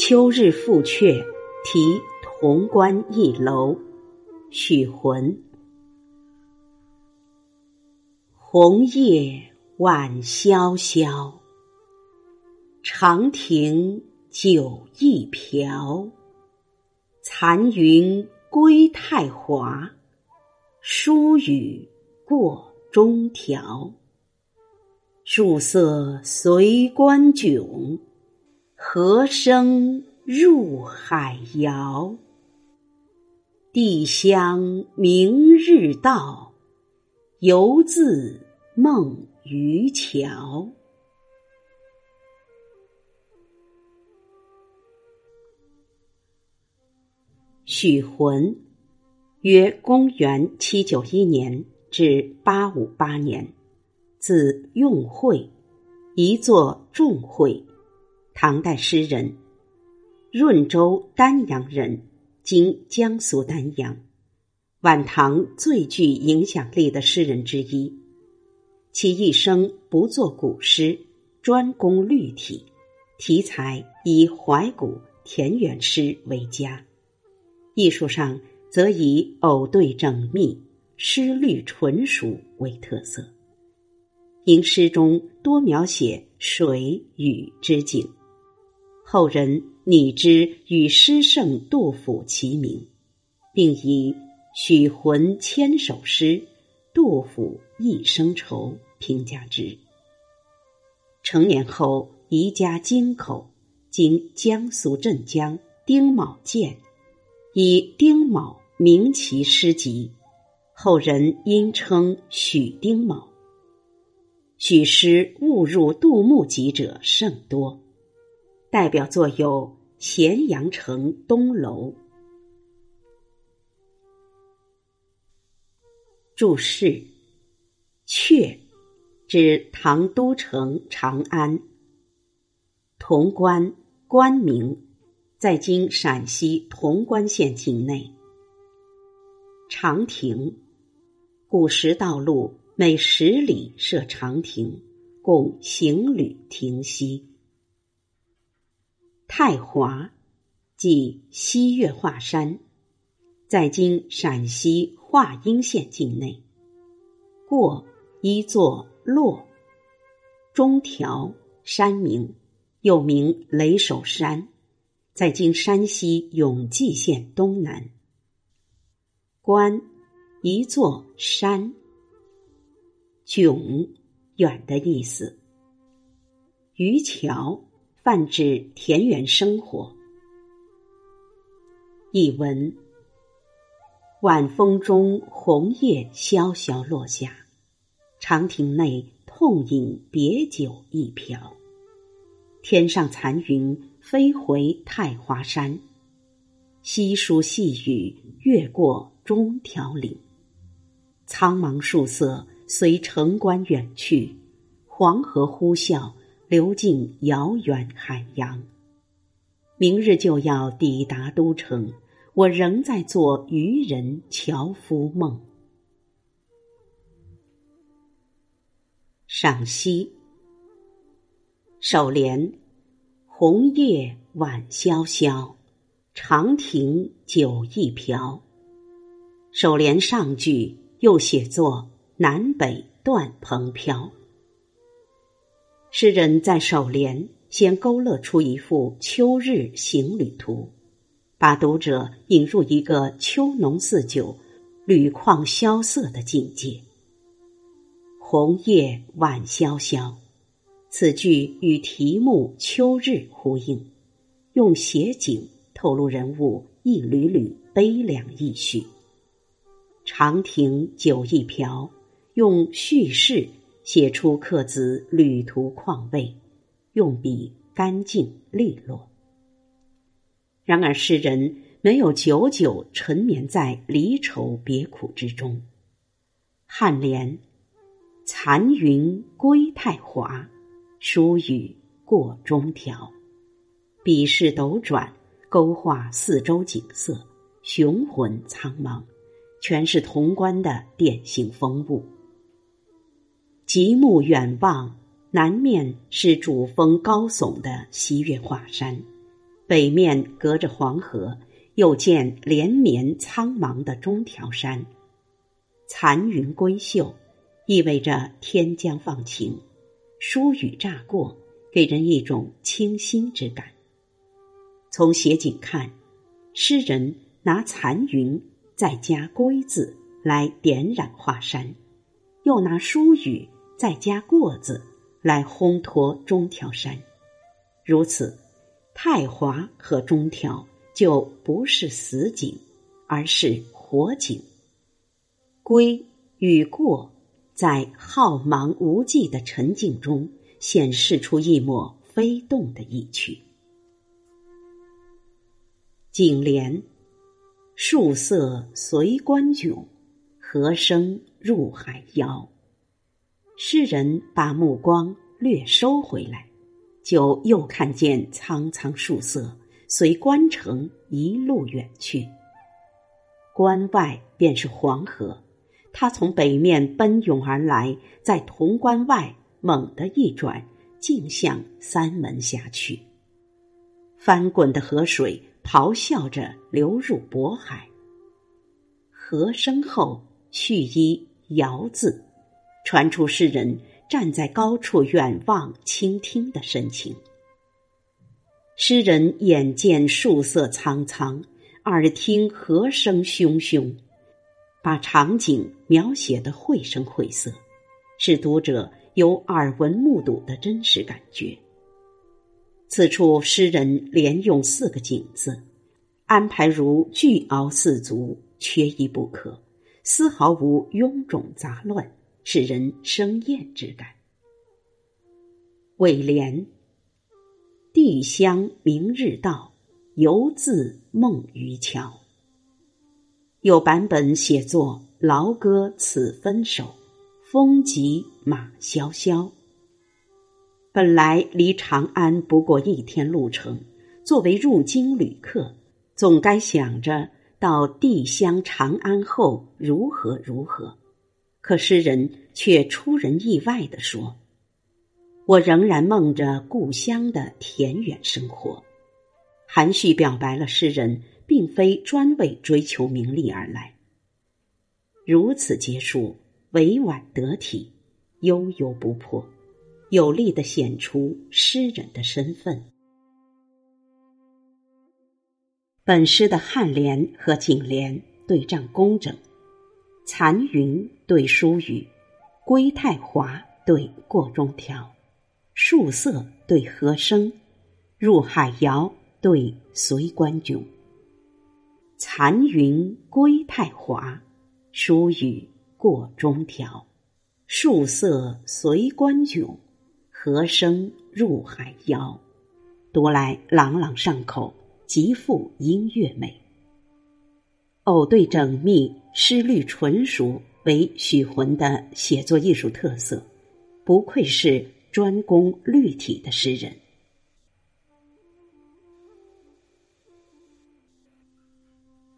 秋日复阙题潼关一楼，许浑。红叶晚萧萧，长亭酒一瓢。残云归太华，疏雨过中条。树色随关迥，荷声入海遥。帝乡明日到，犹自梦渔樵。许浑，约公元七九一年至八五八年。字用会，一作仲会，唐代诗人，润州丹阳人，今江苏丹阳，晚唐最具影响力的诗人之一。其一生不作古诗，专攻律体，题材以怀古田园诗为佳，艺术上则以偶对整密、诗律纯熟为特色。因诗中多描写水雨之景，后人拟之与诗圣杜甫齐名，并以“许浑千首诗，杜甫一生愁”评价之。成年后移家京口，经江苏镇江丁卯县，以丁卯名其诗集，后人因称许丁卯。许诗误入杜牧集者甚多，代表作有《咸阳城东楼》。注释：阙，指唐都城长安。潼关，关名，在今陕西潼关县境内。长亭，古时道路。每十里设长亭，供行旅停息。太华，即西岳华山，在今陕西华阴县境内。过一座洛，中条山名，又名雷首山，在今山西永济县东南。关一座山。迥，远的意思。渔桥，泛指田园生活。译文：晚风中，红叶萧萧落下，长亭内痛饮别酒一瓢。天上残云飞回太华山，稀疏细雨越过中条岭。苍茫树色。随城关远去，黄河呼啸，流进遥远海洋。明日就要抵达都城，我仍在做渔人樵夫梦。赏析：首联：红叶晚萧萧，长亭酒一瓢。首联上句又写作。南北断蓬飘。诗人在首联先勾勒出一幅秋日行旅图，把读者引入一个秋浓似酒、旅况萧瑟的境界。红叶晚萧萧，此句与题目“秋日”呼应，用写景透露人物一缕缕悲凉意绪。长亭酒一瓢。用叙事写出客子旅途况味，用笔干净利落。然而诗人没有久久沉眠在离愁别苦之中。颔联“残云归太华，疏雨过中条”，笔势斗转，勾画四周景色，雄浑苍茫，全是潼关的典型风物。极目远望，南面是主峰高耸的西岳华山，北面隔着黄河，又见连绵苍茫的中条山，残云归岫，意味着天将放晴。疏雨乍过，给人一种清新之感。从写景看，诗人拿残云再加归字来点染华山，又拿疏雨再加过字来烘托中条山。如此。太华和中条就不是死景，而是活景。归与过，在浩茫无际的沉静中，显示出一抹飞动的意趣。景联：树色随观迥，河声入海遥。诗人把目光略收回来。就又看见苍苍树色随关城一路远去，关外便是黄河，它从北面奔涌而来，在潼关外猛地一转，径向三门峡去。翻滚的河水咆哮着流入渤海。河声后续一“遥”字，传出诗人。站在高处远望、倾听的深情。诗人眼见树色苍苍，耳听河声汹汹，把场景描写的绘声绘色，使读者有耳闻目睹的真实感觉。此处诗人连用四个景字，安排如巨鳌四足，缺一不可，丝毫无臃肿杂乱。使人生厌之感。尾联：地乡明日到，犹自梦渔樵。有版本写作劳歌此分手，风急马萧萧。本来离长安不过一天路程，作为入京旅客，总该想着到地乡长安后如何如何。可诗人却出人意外地说：“我仍然梦着故乡的田园生活。”含蓄表白了诗人并非专为追求名利而来。如此结束，委婉得体，悠悠不迫，有力的显出诗人的身份。本诗的颔联和颈联对仗工整。残云对疏雨，归太华对过中条，树色对和声，入海遥对随关迥。残云归太华，疏雨过中条，树色随关迥，和声入海遥。读来朗朗上口，极富音乐美。偶对缜密。诗律纯熟为许浑的写作艺术特色，不愧是专攻律体的诗人。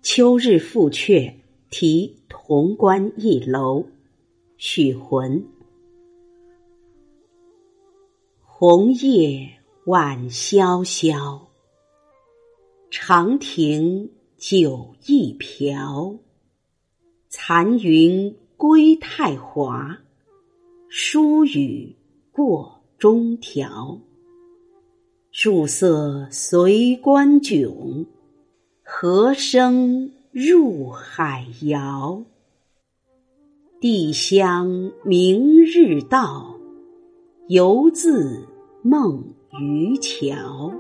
秋日复阙题潼关一楼，许浑。红叶晚萧萧，长亭酒一瓢。残云归太华，疏雨过中条。树色随关迥，河声入海遥。地乡明日到，犹自梦渔樵。